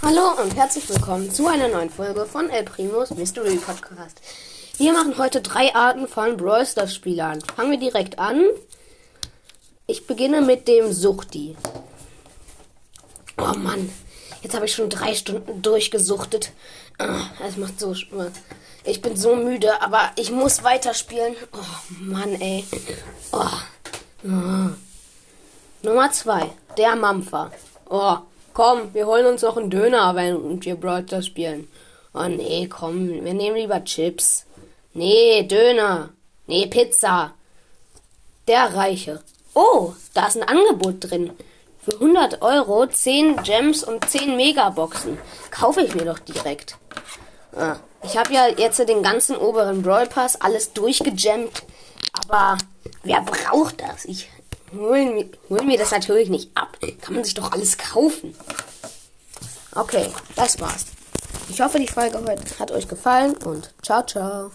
Hallo und herzlich willkommen zu einer neuen Folge von El Primos Mystery Podcast. Wir machen heute drei Arten von Brawl Stars Spielern. Fangen wir direkt an. Ich beginne mit dem Suchti. Oh Mann, jetzt habe ich schon drei Stunden durchgesuchtet. Ah, es macht so Spaß. Ich bin so müde, aber ich muss weiterspielen. Oh Mann, ey. Oh. Oh. Nummer zwei, der Mampfer. Oh, komm, wir holen uns noch einen Döner, wenn wir Stars spielen. Oh nee, komm, wir nehmen lieber Chips. Nee, Döner. Nee, Pizza. Der Reiche. Oh, da ist ein Angebot drin. Für 100 Euro 10 Gems und 10 Megaboxen. Kaufe ich mir doch direkt. Ah, ich habe ja jetzt den ganzen oberen Brawl Pass alles durchgejammt. Aber wer braucht das? Ich hol, hol mir das natürlich nicht ab. Kann man sich doch alles kaufen. Okay, das war's. Ich hoffe, die Folge heute hat euch gefallen und ciao, ciao.